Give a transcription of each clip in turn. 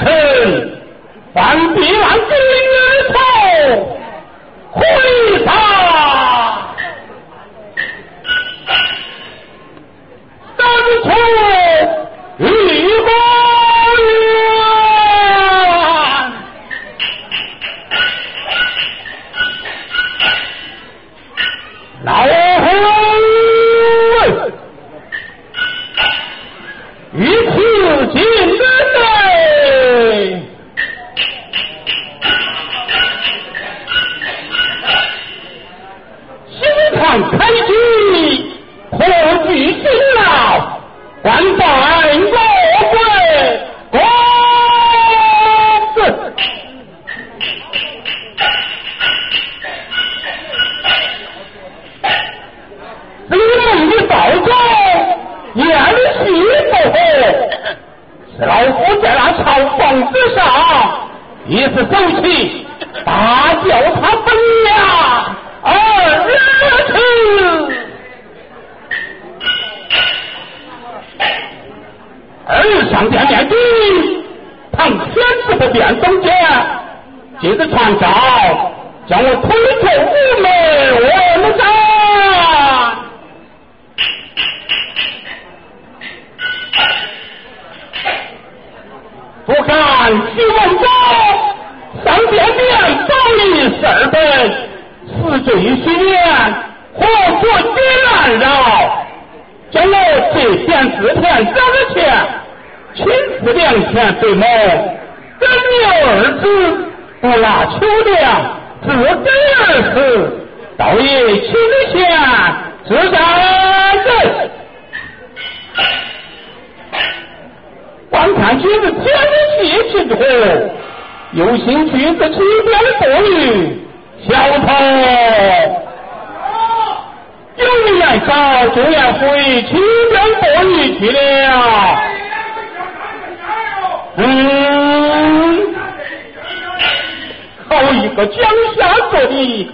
臣，万必万金而头回答。一时走起，大叫他本呀，二次。二上殿面君，唐天子不便中间，接着传召，将我推出午门问斩。不敢徐文死罪虚言，何准别难饶？将来这田自田交的钱，亲自粮钱对谋，真有儿子不拿秋粮，自给儿死，倒也亲的钱，自在。观看君子天的血气之后，有心君子起边多语，小头。有言少，就要回，清江过一去了。嗯，好一个江夏做的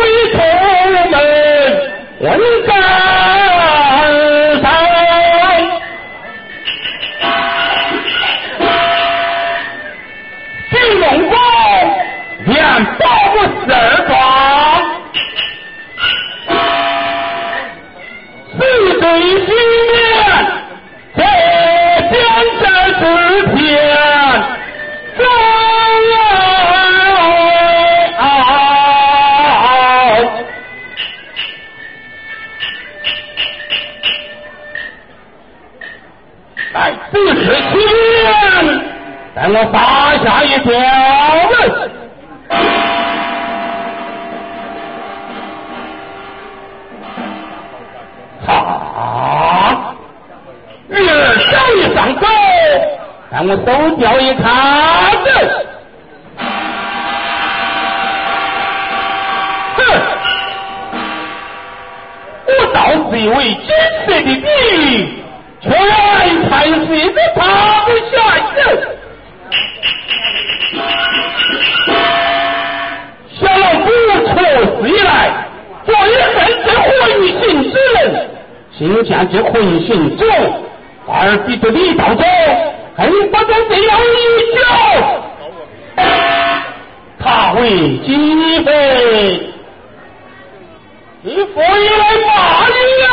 将我推出门问斩啊！鱼儿小一上走，让我手钓一趟子。心见这混行者，而比这李道者恨不得这样一脚，他会几分？你父爷来骂你呀！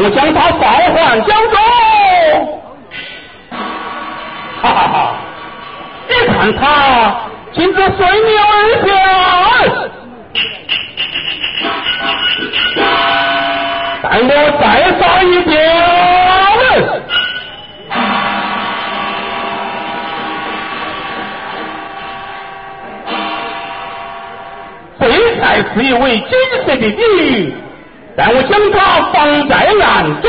我将他放还江中，哈哈哈！你看他竟是随你而下，待我再杀一条。这才是一位金色的女。待我将他放在案中，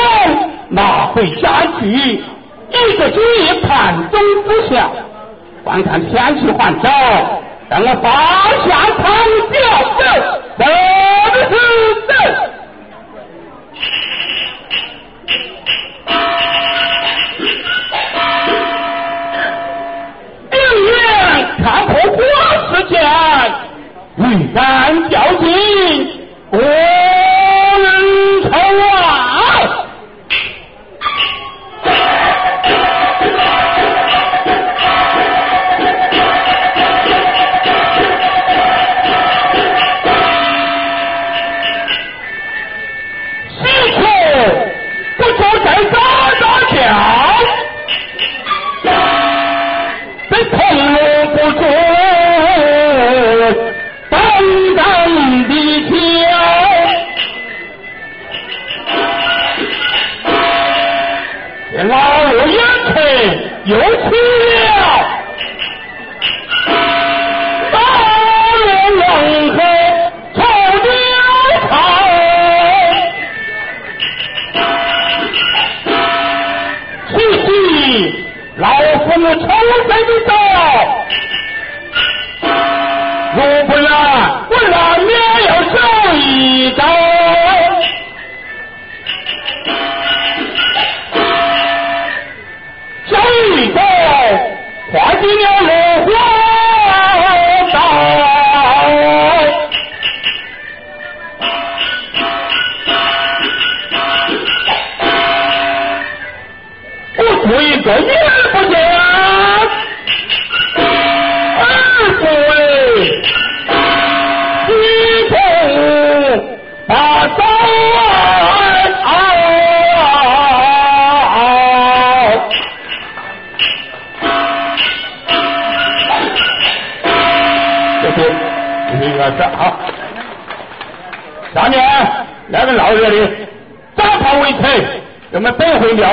拿回家去，一个主意盘中之下，观看天气还早，让我发下堂表子，真是真。明年看破国事前，欲干交 Woo! tiene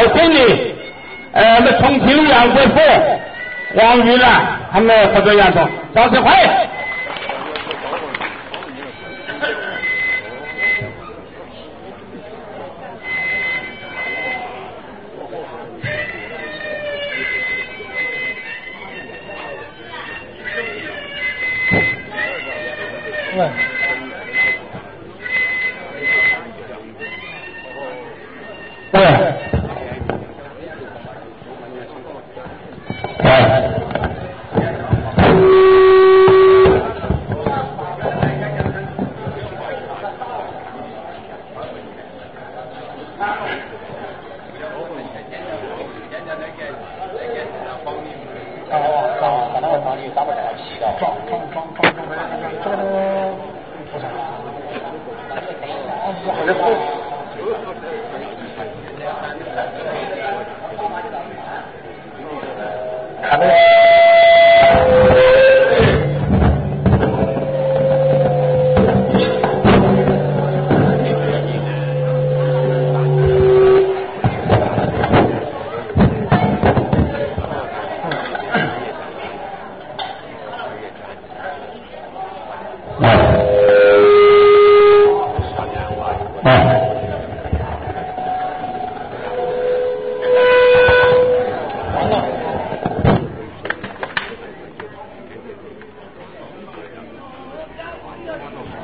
进我们重庆的杨师傅、黄玉兰和我们。合作员说：“赵世辉，撞撞撞撞撞撞撞！多少？啊，好嘞，好嘞，好的。看嘞。